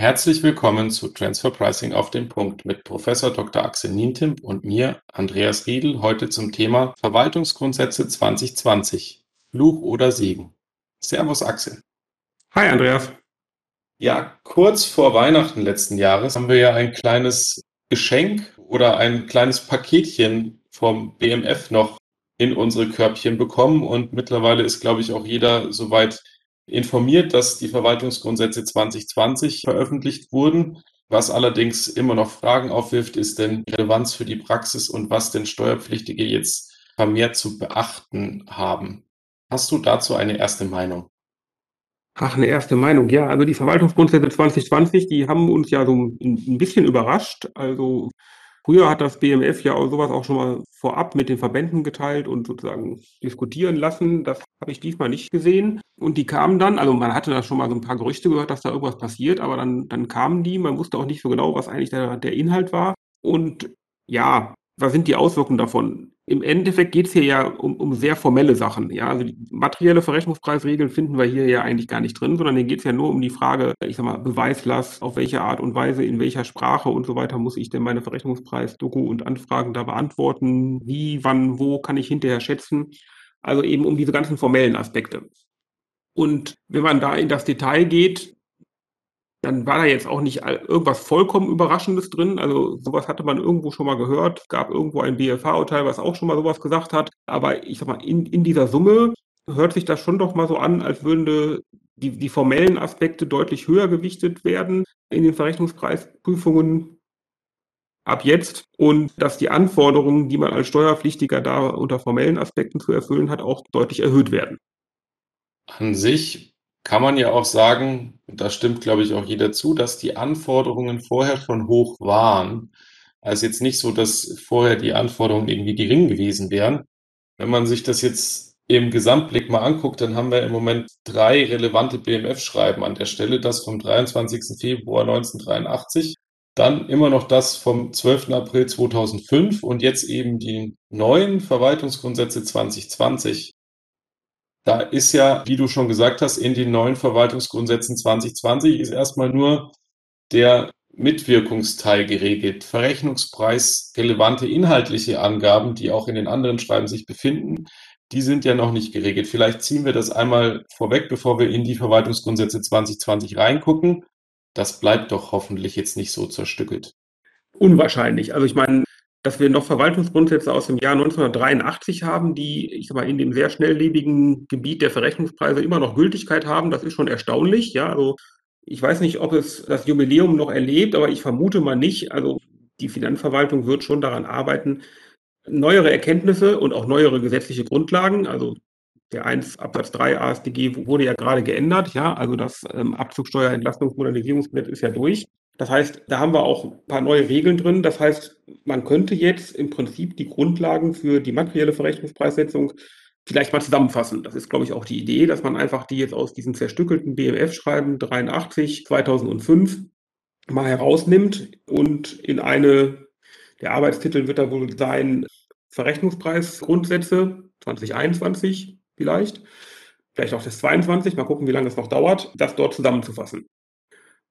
Herzlich willkommen zu Transfer Pricing auf den Punkt mit Professor Dr. Axel Nientimp und mir, Andreas Riedel, heute zum Thema Verwaltungsgrundsätze 2020. Fluch oder Segen. Servus Axel. Hi Andreas. Ja, kurz vor Weihnachten letzten Jahres haben wir ja ein kleines Geschenk oder ein kleines Paketchen vom BMF noch in unsere Körbchen bekommen und mittlerweile ist, glaube ich, auch jeder soweit informiert, dass die Verwaltungsgrundsätze 2020 veröffentlicht wurden. Was allerdings immer noch Fragen aufwirft, ist denn die Relevanz für die Praxis und was denn Steuerpflichtige jetzt vermehrt zu beachten haben. Hast du dazu eine erste Meinung? Ach, eine erste Meinung. Ja, also die Verwaltungsgrundsätze 2020, die haben uns ja so ein bisschen überrascht. Also Früher hat das BMF ja auch sowas auch schon mal vorab mit den Verbänden geteilt und sozusagen diskutieren lassen. Das habe ich diesmal nicht gesehen. Und die kamen dann, also man hatte da schon mal so ein paar Gerüchte gehört, dass da irgendwas passiert, aber dann, dann kamen die, man wusste auch nicht so genau, was eigentlich der, der Inhalt war. Und ja, was sind die Auswirkungen davon? Im Endeffekt geht es hier ja um, um sehr formelle Sachen. Ja, also materielle Verrechnungspreisregeln finden wir hier ja eigentlich gar nicht drin, sondern hier geht es ja nur um die Frage, ich sag mal, Beweislast, auf welche Art und Weise, in welcher Sprache und so weiter muss ich denn meine Verrechnungspreis-Doku und Anfragen da beantworten? Wie, wann, wo kann ich hinterher schätzen? Also eben um diese ganzen formellen Aspekte. Und wenn man da in das Detail geht, dann war da jetzt auch nicht irgendwas vollkommen Überraschendes drin. Also sowas hatte man irgendwo schon mal gehört. Es gab irgendwo ein BFH-Urteil, was auch schon mal sowas gesagt hat. Aber ich sag mal, in, in dieser Summe hört sich das schon doch mal so an, als würden die, die formellen Aspekte deutlich höher gewichtet werden in den Verrechnungspreisprüfungen ab jetzt und dass die Anforderungen, die man als Steuerpflichtiger da unter formellen Aspekten zu erfüllen hat, auch deutlich erhöht werden. An sich kann man ja auch sagen, da stimmt, glaube ich, auch jeder zu, dass die Anforderungen vorher schon hoch waren. Also jetzt nicht so, dass vorher die Anforderungen irgendwie gering gewesen wären. Wenn man sich das jetzt im Gesamtblick mal anguckt, dann haben wir im Moment drei relevante BMF-Schreiben an der Stelle. Das vom 23. Februar 1983, dann immer noch das vom 12. April 2005 und jetzt eben die neuen Verwaltungsgrundsätze 2020. Da ist ja, wie du schon gesagt hast, in den neuen Verwaltungsgrundsätzen 2020 ist erstmal nur der Mitwirkungsteil geregelt. Verrechnungspreis relevante inhaltliche Angaben, die auch in den anderen Schreiben sich befinden, die sind ja noch nicht geregelt. Vielleicht ziehen wir das einmal vorweg, bevor wir in die Verwaltungsgrundsätze 2020 reingucken. Das bleibt doch hoffentlich jetzt nicht so zerstückelt. Unwahrscheinlich. Also ich meine, dass wir noch Verwaltungsgrundsätze aus dem Jahr 1983 haben, die, ich sag mal, in dem sehr schnelllebigen Gebiet der Verrechnungspreise immer noch Gültigkeit haben, das ist schon erstaunlich. Ja, also ich weiß nicht, ob es das Jubiläum noch erlebt, aber ich vermute mal nicht. Also die Finanzverwaltung wird schon daran arbeiten, neuere Erkenntnisse und auch neuere gesetzliche Grundlagen, also der 1 Absatz 3 ASDG wurde ja gerade geändert, ja, also das ähm, Abzugsteuerentlastungsmodernisierungsgesetz ist ja durch. Das heißt, da haben wir auch ein paar neue Regeln drin. Das heißt, man könnte jetzt im Prinzip die Grundlagen für die materielle Verrechnungspreissetzung vielleicht mal zusammenfassen. Das ist, glaube ich, auch die Idee, dass man einfach die jetzt aus diesem zerstückelten BMF-Schreiben 83 2005 mal herausnimmt und in eine, der Arbeitstitel wird da wohl sein, Verrechnungspreisgrundsätze 2021 vielleicht, vielleicht auch das 22, mal gucken, wie lange es noch dauert, das dort zusammenzufassen.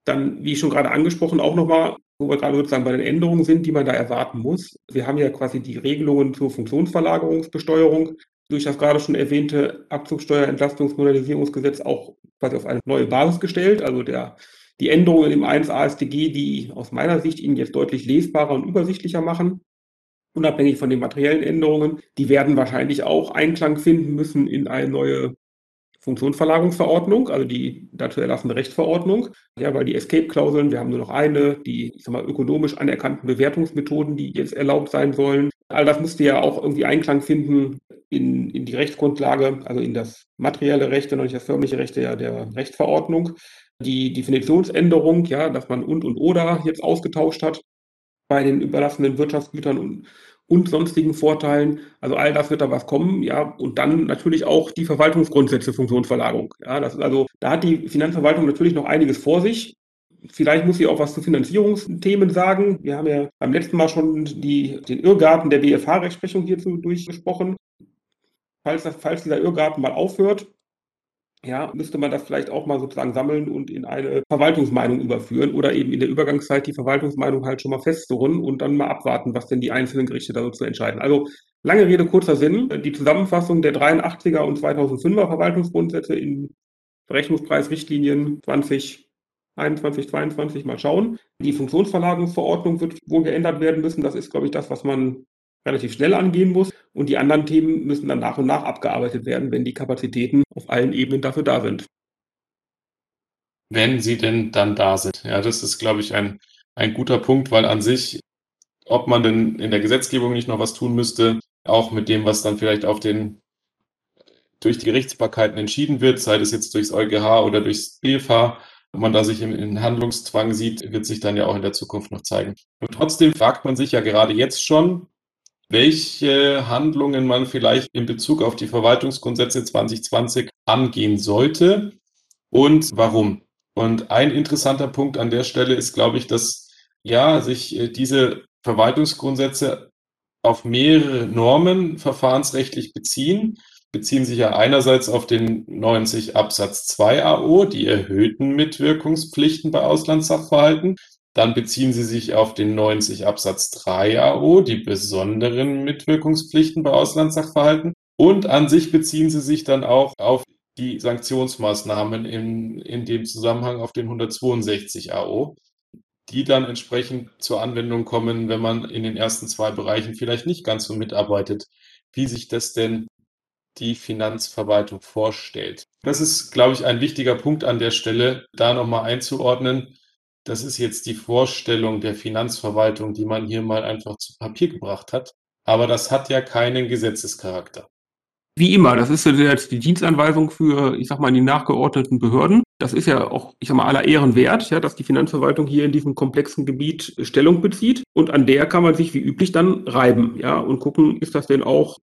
Dann, wie schon gerade angesprochen, auch nochmal, wo wir gerade sozusagen bei den Änderungen sind, die man da erwarten muss. Wir haben ja quasi die Regelungen zur Funktionsverlagerungsbesteuerung durch das gerade schon erwähnte Abzugsteuerentlastungsmodernisierungsgesetz auch quasi auf eine neue Basis gestellt. Also der, die Änderungen im 1 ASDG, die aus meiner Sicht ihn jetzt deutlich lesbarer und übersichtlicher machen, unabhängig von den materiellen Änderungen, die werden wahrscheinlich auch Einklang finden müssen in eine neue Funktionsverlagerungsverordnung, also die dazu erlassene Rechtsverordnung. Ja, weil die Escape-Klauseln, wir haben nur noch eine, die ich sag mal, ökonomisch anerkannten Bewertungsmethoden, die jetzt erlaubt sein sollen. All das müsste ja auch irgendwie Einklang finden in, in die Rechtsgrundlage, also in das materielle Recht und nicht das förmliche Recht der, der Rechtsverordnung. Die Definitionsänderung, ja, dass man und und oder jetzt ausgetauscht hat bei den überlassenen Wirtschaftsgütern und, und sonstigen Vorteilen. Also all das wird da was kommen, ja. Und dann natürlich auch die Verwaltungsgrundsätze Funktionsverlagerung. Ja, das ist also, da hat die Finanzverwaltung natürlich noch einiges vor sich. Vielleicht muss sie auch was zu Finanzierungsthemen sagen. Wir haben ja beim letzten Mal schon die, den Irrgarten der BFH-Rechtsprechung hierzu durchgesprochen. Falls, das, falls dieser Irrgarten mal aufhört, ja, müsste man das vielleicht auch mal sozusagen sammeln und in eine Verwaltungsmeinung überführen oder eben in der Übergangszeit die Verwaltungsmeinung halt schon mal festzurren und dann mal abwarten, was denn die einzelnen Gerichte da so zu entscheiden. Also lange Rede, kurzer Sinn. Die Zusammenfassung der 83er und 2005er Verwaltungsgrundsätze in Berechnungspreisrichtlinien 2021, 22 mal schauen. Die Funktionsverlagerungsverordnung wird wohl geändert werden müssen. Das ist, glaube ich, das, was man relativ schnell angehen muss. Und die anderen Themen müssen dann nach und nach abgearbeitet werden, wenn die Kapazitäten auf allen Ebenen dafür da sind. Wenn sie denn dann da sind. Ja, das ist, glaube ich, ein, ein guter Punkt, weil an sich, ob man denn in der Gesetzgebung nicht noch was tun müsste, auch mit dem, was dann vielleicht auf den durch die Gerichtsbarkeiten entschieden wird, sei es jetzt durchs EuGH oder durchs BFH, ob man da sich in Handlungszwang sieht, wird sich dann ja auch in der Zukunft noch zeigen. Und trotzdem fragt man sich ja gerade jetzt schon, welche Handlungen man vielleicht in Bezug auf die Verwaltungsgrundsätze 2020 angehen sollte und warum. Und ein interessanter Punkt an der Stelle ist, glaube ich, dass ja sich äh, diese Verwaltungsgrundsätze auf mehrere Normen verfahrensrechtlich beziehen, beziehen sich ja einerseits auf den 90 Absatz 2 AO, die erhöhten Mitwirkungspflichten bei Auslandssachverhalten, dann beziehen sie sich auf den 90 Absatz 3 AO, die besonderen Mitwirkungspflichten bei Auslandssachverhalten. Und an sich beziehen sie sich dann auch auf die Sanktionsmaßnahmen in, in dem Zusammenhang auf den 162 AO, die dann entsprechend zur Anwendung kommen, wenn man in den ersten zwei Bereichen vielleicht nicht ganz so mitarbeitet, wie sich das denn die Finanzverwaltung vorstellt. Das ist, glaube ich, ein wichtiger Punkt an der Stelle, da nochmal einzuordnen. Das ist jetzt die Vorstellung der Finanzverwaltung, die man hier mal einfach zu Papier gebracht hat. Aber das hat ja keinen Gesetzescharakter. Wie immer, das ist jetzt die Dienstanweisung für, ich sag mal, die nachgeordneten Behörden. Das ist ja auch, ich sag mal, aller Ehren wert, ja, dass die Finanzverwaltung hier in diesem komplexen Gebiet Stellung bezieht. Und an der kann man sich wie üblich dann reiben, ja, und gucken, ist das denn auch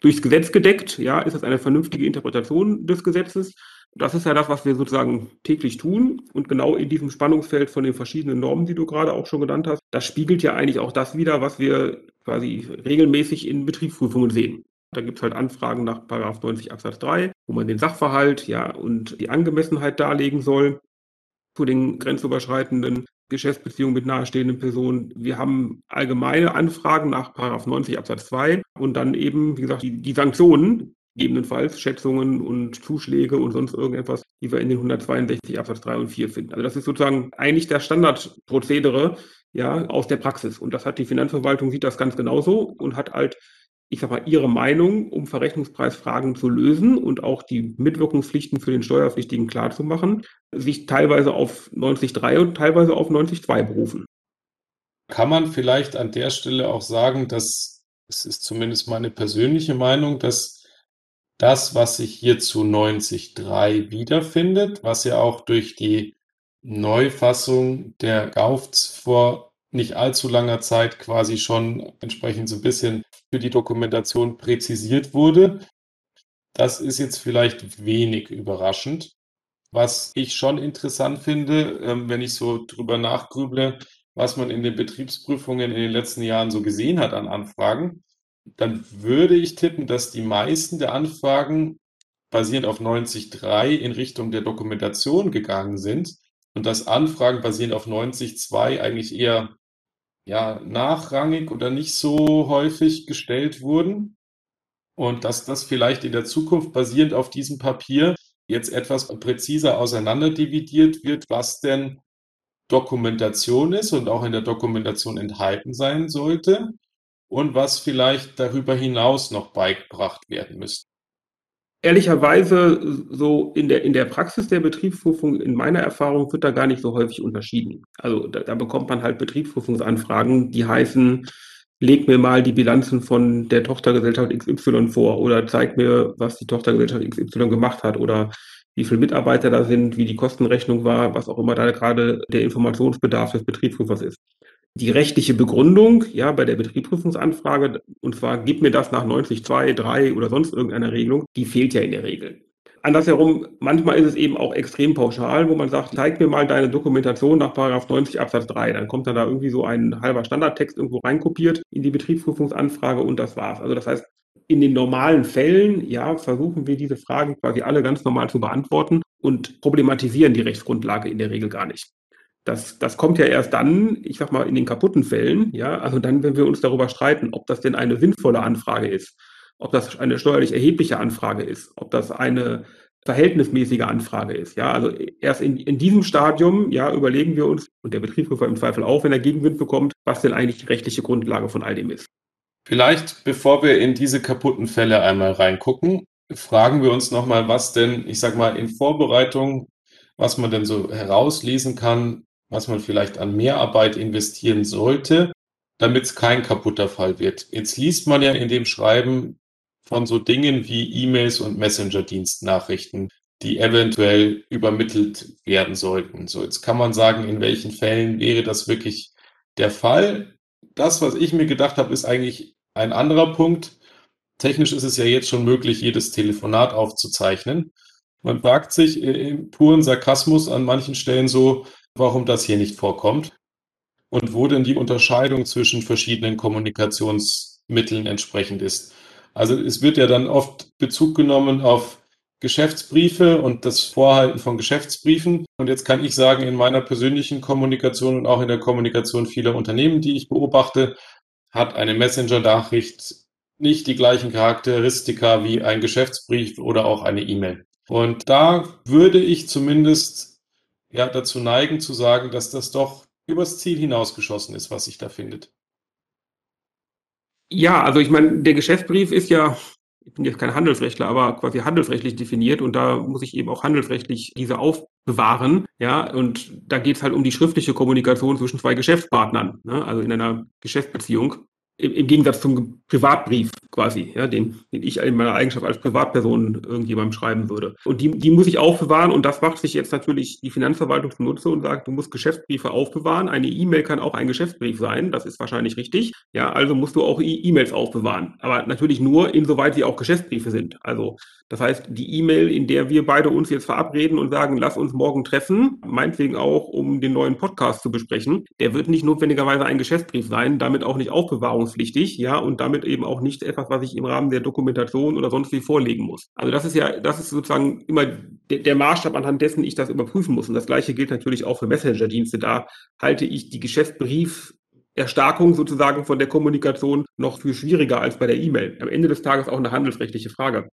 durchs Gesetz gedeckt? Ja, ist das eine vernünftige Interpretation des Gesetzes? Das ist ja das, was wir sozusagen täglich tun. Und genau in diesem Spannungsfeld von den verschiedenen Normen, die du gerade auch schon genannt hast, das spiegelt ja eigentlich auch das wieder, was wir quasi regelmäßig in Betriebsprüfungen sehen. Da gibt es halt Anfragen nach 90 Absatz 3, wo man den Sachverhalt ja und die Angemessenheit darlegen soll zu den grenzüberschreitenden Geschäftsbeziehungen mit nahestehenden Personen. Wir haben allgemeine Anfragen nach 90 Absatz 2 und dann eben, wie gesagt, die, die Sanktionen, gegebenenfalls Schätzungen und Zuschläge und sonst irgendetwas, die wir in den 162 Absatz 3 und 4 finden. Also das ist sozusagen eigentlich der Standardprozedere ja, aus der Praxis. Und das hat die Finanzverwaltung, sieht das ganz genauso und hat halt, ich sag mal, ihre Meinung, um Verrechnungspreisfragen zu lösen und auch die Mitwirkungspflichten für den Steuerpflichtigen klarzumachen, sich teilweise auf 90.3 und teilweise auf 90.2 berufen. Kann man vielleicht an der Stelle auch sagen, dass es ist zumindest meine persönliche Meinung, dass das, was sich hier zu 90.3 wiederfindet, was ja auch durch die Neufassung der GAUFs vor nicht allzu langer Zeit quasi schon entsprechend so ein bisschen für die Dokumentation präzisiert wurde. Das ist jetzt vielleicht wenig überraschend. Was ich schon interessant finde, ähm, wenn ich so drüber nachgrüble, was man in den Betriebsprüfungen in den letzten Jahren so gesehen hat an Anfragen, dann würde ich tippen, dass die meisten der Anfragen basierend auf 90.3 in Richtung der Dokumentation gegangen sind und dass Anfragen basierend auf 90.2 eigentlich eher ja, nachrangig oder nicht so häufig gestellt wurden und dass das vielleicht in der Zukunft basierend auf diesem Papier jetzt etwas präziser auseinanderdividiert wird, was denn Dokumentation ist und auch in der Dokumentation enthalten sein sollte und was vielleicht darüber hinaus noch beigebracht werden müsste? Ehrlicherweise, so in der, in der Praxis der Betriebsprüfung, in meiner Erfahrung, wird da gar nicht so häufig unterschieden. Also da, da bekommt man halt Betriebsprüfungsanfragen, die heißen, leg mir mal die Bilanzen von der Tochtergesellschaft XY vor oder zeig mir, was die Tochtergesellschaft XY gemacht hat oder wie viele Mitarbeiter da sind, wie die Kostenrechnung war, was auch immer da gerade der Informationsbedarf des Betriebsprüfers ist die rechtliche Begründung, ja, bei der Betriebsprüfungsanfrage, und zwar gib mir das nach 90.2, 3 oder sonst irgendeiner Regelung, die fehlt ja in der Regel. Andersherum, manchmal ist es eben auch extrem pauschal, wo man sagt, zeig mir mal deine Dokumentation nach 90 Absatz 3. Dann kommt dann da irgendwie so ein halber Standardtext irgendwo reinkopiert in die Betriebsprüfungsanfrage und das war's. Also das heißt, in den normalen Fällen, ja, versuchen wir diese Fragen quasi alle ganz normal zu beantworten und problematisieren die Rechtsgrundlage in der Regel gar nicht. Das, das kommt ja erst dann, ich sag mal, in den kaputten Fällen, ja, also dann, wenn wir uns darüber streiten, ob das denn eine sinnvolle Anfrage ist, ob das eine steuerlich erhebliche Anfrage ist, ob das eine verhältnismäßige Anfrage ist. Ja, also erst in, in diesem Stadium, ja, überlegen wir uns und der Betriebsprüfer im Zweifel auch, wenn er Gegenwind bekommt, was denn eigentlich die rechtliche Grundlage von all dem ist. Vielleicht, bevor wir in diese kaputten Fälle einmal reingucken, fragen wir uns nochmal, was denn, ich sag mal, in Vorbereitung, was man denn so herauslesen kann, was man vielleicht an Mehrarbeit investieren sollte, damit es kein kaputter Fall wird. Jetzt liest man ja in dem Schreiben von so Dingen wie E-Mails und Messenger-Dienstnachrichten, die eventuell übermittelt werden sollten. So, jetzt kann man sagen, in welchen Fällen wäre das wirklich der Fall. Das, was ich mir gedacht habe, ist eigentlich ein anderer Punkt. Technisch ist es ja jetzt schon möglich, jedes Telefonat aufzuzeichnen. Man fragt sich im puren Sarkasmus an manchen Stellen so, warum das hier nicht vorkommt und wo denn die Unterscheidung zwischen verschiedenen Kommunikationsmitteln entsprechend ist. Also es wird ja dann oft Bezug genommen auf Geschäftsbriefe und das Vorhalten von Geschäftsbriefen. Und jetzt kann ich sagen, in meiner persönlichen Kommunikation und auch in der Kommunikation vieler Unternehmen, die ich beobachte, hat eine Messenger-Nachricht nicht die gleichen Charakteristika wie ein Geschäftsbrief oder auch eine E-Mail. Und da würde ich zumindest ja dazu neigen zu sagen, dass das doch übers Ziel hinausgeschossen ist, was sich da findet. Ja, also ich meine, der Geschäftsbrief ist ja, ich bin jetzt kein Handelsrechtler, aber quasi handelsrechtlich definiert und da muss ich eben auch handelsrechtlich diese aufbewahren. Ja, und da geht es halt um die schriftliche Kommunikation zwischen zwei Geschäftspartnern, ne? also in einer Geschäftsbeziehung im, Gegensatz zum Privatbrief quasi, ja, den, den ich in meiner Eigenschaft als Privatperson irgendjemandem schreiben würde. Und die, die muss ich aufbewahren und das macht sich jetzt natürlich die Finanzverwaltung zunutze und sagt, du musst Geschäftsbriefe aufbewahren. Eine E-Mail kann auch ein Geschäftsbrief sein, das ist wahrscheinlich richtig. Ja, also musst du auch E-Mails aufbewahren. Aber natürlich nur, insoweit sie auch Geschäftsbriefe sind. Also das heißt, die E-Mail, in der wir beide uns jetzt verabreden und sagen, lass uns morgen treffen, meinetwegen auch, um den neuen Podcast zu besprechen, der wird nicht notwendigerweise ein Geschäftsbrief sein, damit auch nicht aufbewahrungspflichtig, ja, und damit eben auch nicht etwas, was ich im Rahmen der Dokumentation oder sonst wie vorlegen muss. Also das ist ja, das ist sozusagen immer der, der Maßstab, anhand dessen ich das überprüfen muss. Und das Gleiche gilt natürlich auch für Messenger-Dienste. Da halte ich die Geschäftsbrief Erstarkung sozusagen von der Kommunikation noch viel schwieriger als bei der E-Mail. Am Ende des Tages auch eine handelsrechtliche Frage.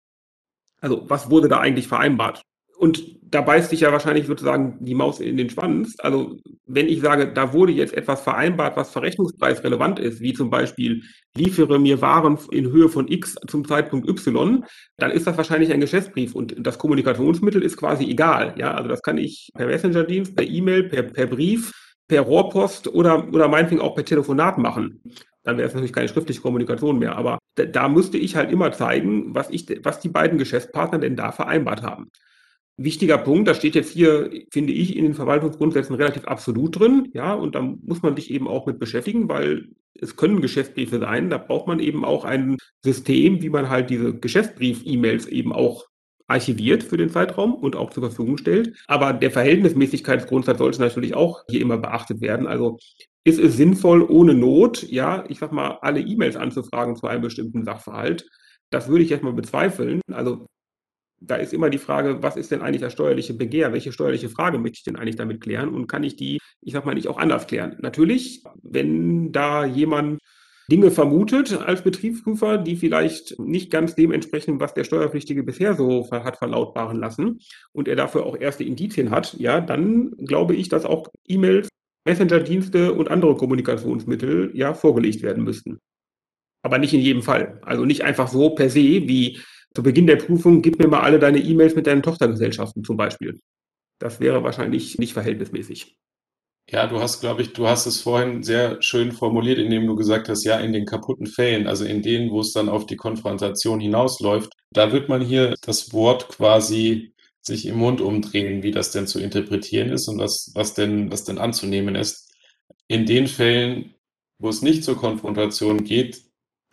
Also was wurde da eigentlich vereinbart? Und da beißt sich ja wahrscheinlich sozusagen die Maus in den Schwanz. Also wenn ich sage, da wurde jetzt etwas vereinbart, was verrechnungspreisrelevant ist, wie zum Beispiel liefere mir Waren in Höhe von X zum Zeitpunkt Y, dann ist das wahrscheinlich ein Geschäftsbrief und das Kommunikationsmittel ist quasi egal. Ja, also das kann ich per Messenger-Dienst, per E-Mail, per, per Brief, per Rohrpost oder, oder meinetwegen auch per Telefonat machen dann wäre es natürlich keine schriftliche Kommunikation mehr. Aber da, da müsste ich halt immer zeigen, was, ich, was die beiden Geschäftspartner denn da vereinbart haben. Wichtiger Punkt, da steht jetzt hier, finde ich, in den Verwaltungsgrundsätzen relativ absolut drin, ja, und da muss man sich eben auch mit beschäftigen, weil es können Geschäftsbriefe sein, da braucht man eben auch ein System, wie man halt diese Geschäftsbrief-E-Mails eben auch archiviert für den Zeitraum und auch zur Verfügung stellt. Aber der Verhältnismäßigkeitsgrundsatz sollte natürlich auch hier immer beachtet werden. Also ist es sinnvoll, ohne Not, ja, ich sag mal, alle E-Mails anzufragen zu einem bestimmten Sachverhalt? Das würde ich erstmal bezweifeln. Also da ist immer die Frage, was ist denn eigentlich das steuerliche Begehr? Welche steuerliche Frage möchte ich denn eigentlich damit klären? Und kann ich die, ich sag mal, nicht auch anders klären? Natürlich, wenn da jemand Dinge vermutet als Betriebsprüfer, die vielleicht nicht ganz dem entsprechen, was der Steuerpflichtige bisher so hat verlautbaren lassen und er dafür auch erste Indizien hat, ja, dann glaube ich, dass auch E-Mails Messenger-Dienste und andere Kommunikationsmittel ja vorgelegt werden müssten. Aber nicht in jedem Fall. Also nicht einfach so per se wie zu Beginn der Prüfung, gib mir mal alle deine E-Mails mit deinen Tochtergesellschaften zum Beispiel. Das wäre wahrscheinlich nicht verhältnismäßig. Ja, du hast, glaube ich, du hast es vorhin sehr schön formuliert, indem du gesagt hast, ja, in den kaputten Fällen, also in denen, wo es dann auf die Konfrontation hinausläuft, da wird man hier das Wort quasi sich im Mund umdrehen, wie das denn zu interpretieren ist und was, was denn, was denn anzunehmen ist. In den Fällen, wo es nicht zur Konfrontation geht,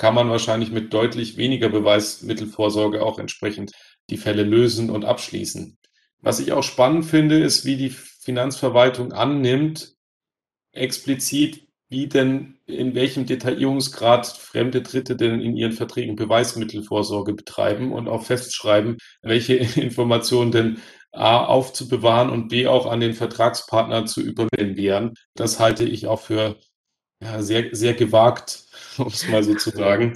kann man wahrscheinlich mit deutlich weniger Beweismittelvorsorge auch entsprechend die Fälle lösen und abschließen. Was ich auch spannend finde, ist, wie die Finanzverwaltung annimmt, explizit, wie denn, in welchem Detaillierungsgrad fremde Dritte denn in ihren Verträgen Beweismittelvorsorge betreiben und auch festschreiben, welche Informationen denn A aufzubewahren und B auch an den Vertragspartner zu übermitteln wären. Das halte ich auch für ja, sehr, sehr gewagt, um es mal so zu sagen.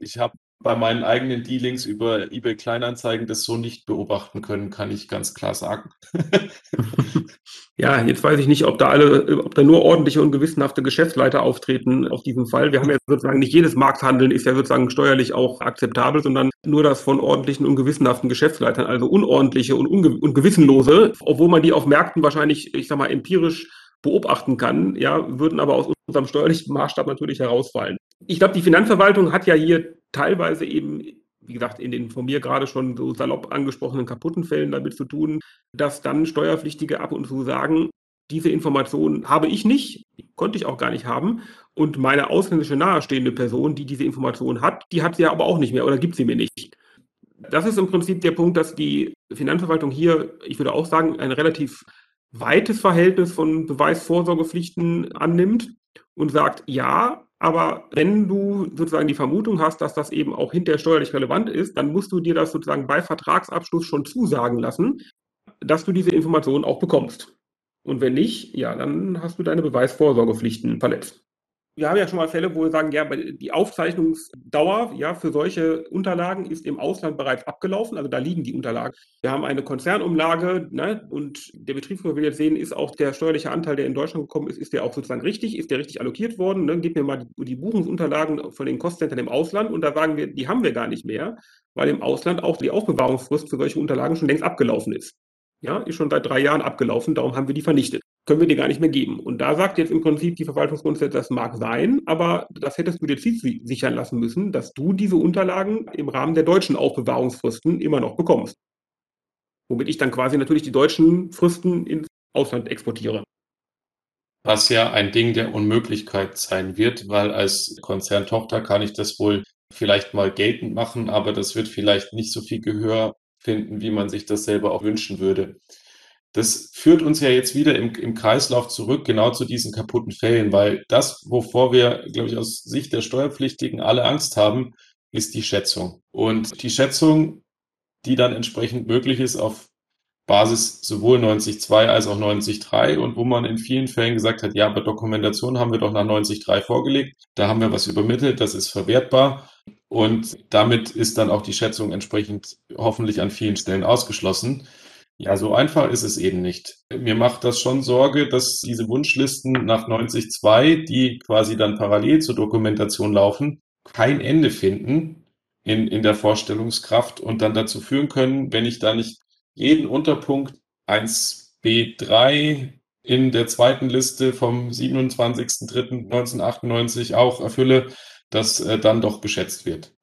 Ich habe bei meinen eigenen Dealings über eBay Kleinanzeigen das so nicht beobachten können, kann ich ganz klar sagen. Ja, jetzt weiß ich nicht, ob da alle, ob da nur ordentliche und gewissenhafte Geschäftsleiter auftreten auf diesem Fall. Wir haben ja sozusagen nicht jedes Markthandeln ist ja sozusagen steuerlich auch akzeptabel, sondern nur das von ordentlichen und gewissenhaften Geschäftsleitern, also unordentliche und, unge und gewissenlose, obwohl man die auf Märkten wahrscheinlich, ich sag mal, empirisch beobachten kann, ja, würden aber aus unserem steuerlichen Maßstab natürlich herausfallen. Ich glaube, die Finanzverwaltung hat ja hier teilweise eben wie gesagt, in den von mir gerade schon so salopp angesprochenen kaputten Fällen damit zu tun, dass dann Steuerpflichtige ab und zu sagen, diese Information habe ich nicht, konnte ich auch gar nicht haben. Und meine ausländische nahestehende Person, die diese Information hat, die hat sie ja aber auch nicht mehr oder gibt sie mir nicht. Das ist im Prinzip der Punkt, dass die Finanzverwaltung hier, ich würde auch sagen, ein relativ weites Verhältnis von Beweisvorsorgepflichten annimmt und sagt, ja, aber wenn du sozusagen die Vermutung hast, dass das eben auch hinterher steuerlich relevant ist, dann musst du dir das sozusagen bei Vertragsabschluss schon zusagen lassen, dass du diese Informationen auch bekommst. Und wenn nicht, ja, dann hast du deine Beweisvorsorgepflichten verletzt wir haben ja schon mal Fälle, wo wir sagen, ja, die Aufzeichnungsdauer ja, für solche Unterlagen ist im Ausland bereits abgelaufen. Also da liegen die Unterlagen. Wir haben eine Konzernumlage ne, und der Betriebsführer will jetzt sehen, ist auch der steuerliche Anteil, der in Deutschland gekommen ist, ist der auch sozusagen richtig? Ist der richtig allokiert worden? Ne? Gib mir mal die, die Buchungsunterlagen von den Kostcentern im Ausland und da sagen wir, die haben wir gar nicht mehr, weil im Ausland auch die Aufbewahrungsfrist für solche Unterlagen schon längst abgelaufen ist. Ja, ist schon seit drei Jahren abgelaufen, darum haben wir die vernichtet können wir dir gar nicht mehr geben. Und da sagt jetzt im Prinzip die Verwaltungsgrundsätze, das mag sein, aber das hättest du dir sichern lassen müssen, dass du diese Unterlagen im Rahmen der deutschen Aufbewahrungsfristen immer noch bekommst. Womit ich dann quasi natürlich die deutschen Fristen ins Ausland exportiere. Was ja ein Ding der Unmöglichkeit sein wird, weil als Konzerntochter kann ich das wohl vielleicht mal geltend machen, aber das wird vielleicht nicht so viel Gehör finden, wie man sich das selber auch wünschen würde. Das führt uns ja jetzt wieder im, im Kreislauf zurück, genau zu diesen kaputten Fällen, weil das, wovor wir, glaube ich, aus Sicht der Steuerpflichtigen alle Angst haben, ist die Schätzung. Und die Schätzung, die dann entsprechend möglich ist auf Basis sowohl 90.2 als auch 90.3 und wo man in vielen Fällen gesagt hat, ja, bei Dokumentation haben wir doch nach 90.3 vorgelegt, da haben wir was übermittelt, das ist verwertbar und damit ist dann auch die Schätzung entsprechend hoffentlich an vielen Stellen ausgeschlossen. Ja, so einfach ist es eben nicht. Mir macht das schon Sorge, dass diese Wunschlisten nach 90.2, die quasi dann parallel zur Dokumentation laufen, kein Ende finden in, in der Vorstellungskraft und dann dazu führen können, wenn ich da nicht jeden Unterpunkt 1b3 in der zweiten Liste vom 27.03.1998 auch erfülle, dass äh, dann doch geschätzt wird.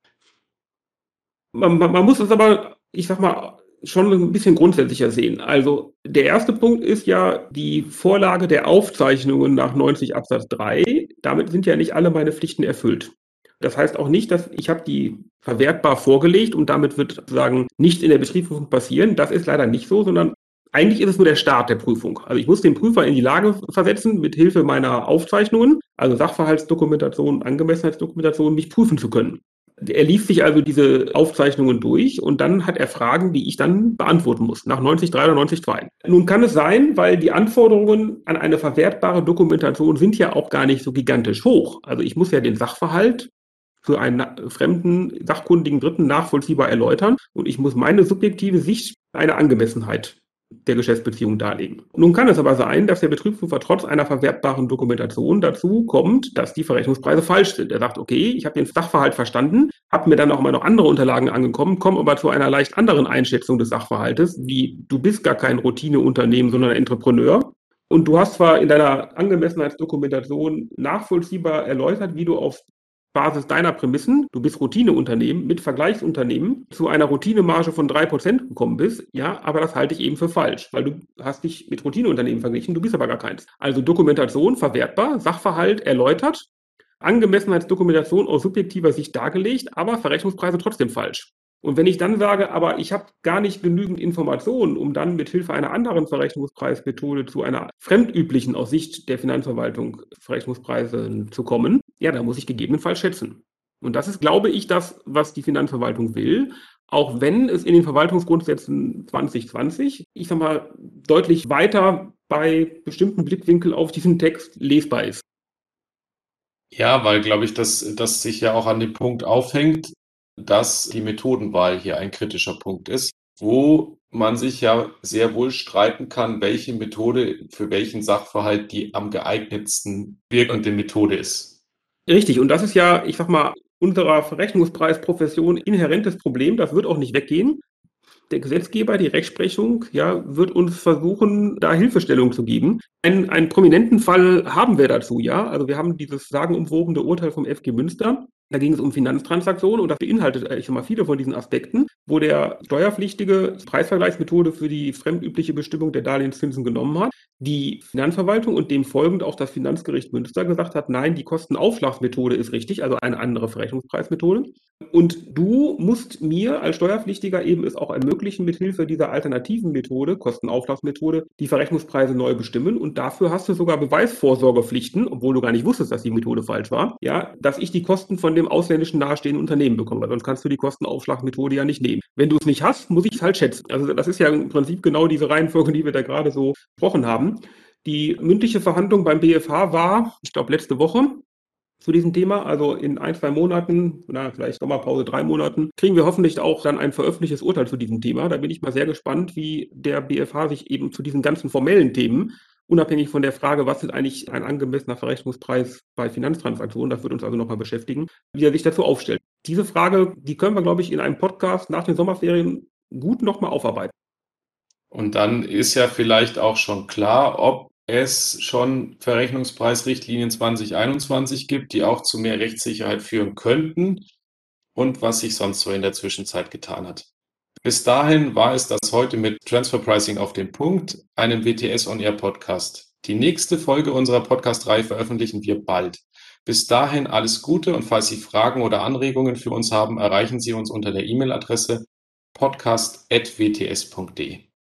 Man, man, man muss es aber, ich sag mal, schon ein bisschen grundsätzlicher sehen. Also der erste Punkt ist ja die Vorlage der Aufzeichnungen nach 90 Absatz 3. Damit sind ja nicht alle meine Pflichten erfüllt. Das heißt auch nicht, dass ich habe die verwertbar vorgelegt und damit wird sozusagen nichts in der Betriebsprüfung passieren. Das ist leider nicht so, sondern eigentlich ist es nur der Start der Prüfung. Also ich muss den Prüfer in die Lage versetzen, mit Hilfe meiner Aufzeichnungen, also Sachverhaltsdokumentation, Angemessenheitsdokumentation, mich prüfen zu können. Er liest sich also diese Aufzeichnungen durch und dann hat er Fragen, die ich dann beantworten muss, nach 90.3 oder 90.2. Nun kann es sein, weil die Anforderungen an eine verwertbare Dokumentation sind ja auch gar nicht so gigantisch hoch. Also ich muss ja den Sachverhalt für einen fremden, sachkundigen Dritten nachvollziehbar erläutern und ich muss meine subjektive Sicht einer Angemessenheit der Geschäftsbeziehung darlegen. Nun kann es aber sein, dass der Betriebsprüfer trotz einer verwertbaren Dokumentation dazu kommt, dass die Verrechnungspreise falsch sind. Er sagt, okay, ich habe den Sachverhalt verstanden, habe mir dann auch mal noch andere Unterlagen angekommen, komme aber zu einer leicht anderen Einschätzung des Sachverhaltes, wie du bist gar kein Routineunternehmen, sondern Entrepreneur. Und du hast zwar in deiner Angemessenheitsdokumentation nachvollziehbar erläutert, wie du auf Basis deiner Prämissen, du bist Routineunternehmen mit Vergleichsunternehmen, zu einer Routinemarge von drei Prozent gekommen bist, ja, aber das halte ich eben für falsch, weil du hast dich mit Routineunternehmen verglichen, du bist aber gar keins. Also Dokumentation verwertbar, Sachverhalt erläutert, Angemessenheitsdokumentation aus subjektiver Sicht dargelegt, aber Verrechnungspreise trotzdem falsch. Und wenn ich dann sage, aber ich habe gar nicht genügend Informationen, um dann mit Hilfe einer anderen Verrechnungspreismethode zu einer fremdüblichen aus Sicht der Finanzverwaltung Verrechnungspreise zu kommen, ja, da muss ich gegebenenfalls schätzen. Und das ist, glaube ich, das, was die Finanzverwaltung will, auch wenn es in den Verwaltungsgrundsätzen 2020, ich sag mal, deutlich weiter bei bestimmten Blickwinkeln auf diesen Text lesbar ist. Ja, weil, glaube ich, dass das sich ja auch an dem Punkt aufhängt, dass die Methodenwahl hier ein kritischer Punkt ist, wo man sich ja sehr wohl streiten kann, welche Methode für welchen Sachverhalt die am geeignetsten wirkende Methode ist. Richtig, und das ist ja, ich sag mal, unserer Verrechnungspreisprofession inhärentes Problem. Das wird auch nicht weggehen. Der Gesetzgeber, die Rechtsprechung, ja, wird uns versuchen, da Hilfestellung zu geben. Einen, einen prominenten Fall haben wir dazu, ja. Also wir haben dieses sagenumwobene Urteil vom FG Münster. Da ging es um Finanztransaktionen und das beinhaltet eigentlich schon viele von diesen Aspekten, wo der Steuerpflichtige Preisvergleichsmethode für die fremdübliche Bestimmung der Darlehenszinsen genommen hat. Die Finanzverwaltung und dem folgend auch das Finanzgericht Münster gesagt hat, nein, die Kostenaufschlagsmethode ist richtig, also eine andere Verrechnungspreismethode. Und du musst mir als Steuerpflichtiger eben es auch ermöglichen, mithilfe dieser alternativen Methode, Kostenaufschlagsmethode, die Verrechnungspreise neu bestimmen. Und dafür hast du sogar Beweisvorsorgepflichten, obwohl du gar nicht wusstest, dass die Methode falsch war, ja, dass ich die Kosten von dem dem ausländischen nahestehenden Unternehmen bekommen, weil sonst kannst du die Kostenaufschlagmethode ja nicht nehmen. Wenn du es nicht hast, muss ich es halt schätzen. Also das ist ja im Prinzip genau diese Reihenfolge, die wir da gerade so gesprochen haben. Die mündliche Verhandlung beim BFH war, ich glaube, letzte Woche zu diesem Thema. Also in ein, zwei Monaten, na, vielleicht Sommerpause, drei Monaten, kriegen wir hoffentlich auch dann ein veröffentlichtes Urteil zu diesem Thema. Da bin ich mal sehr gespannt, wie der BFH sich eben zu diesen ganzen formellen Themen unabhängig von der Frage, was ist eigentlich ein angemessener Verrechnungspreis bei Finanztransaktionen, das wird uns also nochmal beschäftigen, wie er sich dazu aufstellt. Diese Frage, die können wir, glaube ich, in einem Podcast nach den Sommerferien gut nochmal aufarbeiten. Und dann ist ja vielleicht auch schon klar, ob es schon Verrechnungspreisrichtlinien 2021 gibt, die auch zu mehr Rechtssicherheit führen könnten und was sich sonst so in der Zwischenzeit getan hat. Bis dahin war es das heute mit Transfer Pricing auf den Punkt, einem WTS On Air Podcast. Die nächste Folge unserer Podcast-Reihe veröffentlichen wir bald. Bis dahin alles Gute und falls Sie Fragen oder Anregungen für uns haben, erreichen Sie uns unter der E-Mail-Adresse podcast.wts.de.